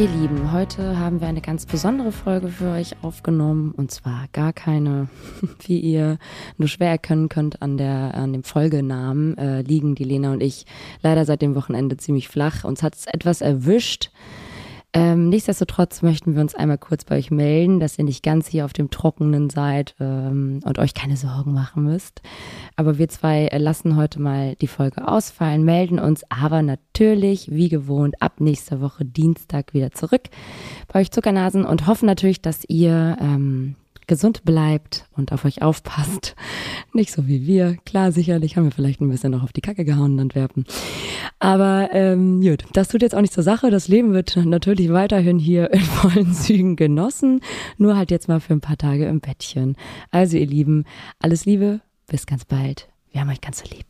Ihr Lieben, heute haben wir eine ganz besondere Folge für euch aufgenommen und zwar gar keine, wie ihr nur schwer erkennen könnt an der an dem Folgenamen äh, liegen die Lena und ich leider seit dem Wochenende ziemlich flach. Uns hat es etwas erwischt. Ähm, nichtsdestotrotz möchten wir uns einmal kurz bei euch melden, dass ihr nicht ganz hier auf dem Trockenen seid ähm, und euch keine Sorgen machen müsst. Aber wir zwei äh, lassen heute mal die Folge ausfallen, melden uns aber natürlich, wie gewohnt, ab nächster Woche Dienstag wieder zurück bei euch Zuckernasen und hoffen natürlich, dass ihr ähm, gesund bleibt und auf euch aufpasst. Nicht so wie wir. Klar, sicherlich haben wir vielleicht ein bisschen noch auf die Kacke gehauen in Antwerpen. Aber ähm, gut, das tut jetzt auch nicht zur Sache. Das Leben wird natürlich weiterhin hier in vollen Zügen genossen. Nur halt jetzt mal für ein paar Tage im Bettchen. Also ihr Lieben, alles Liebe, bis ganz bald. Wir haben euch ganz so lieb.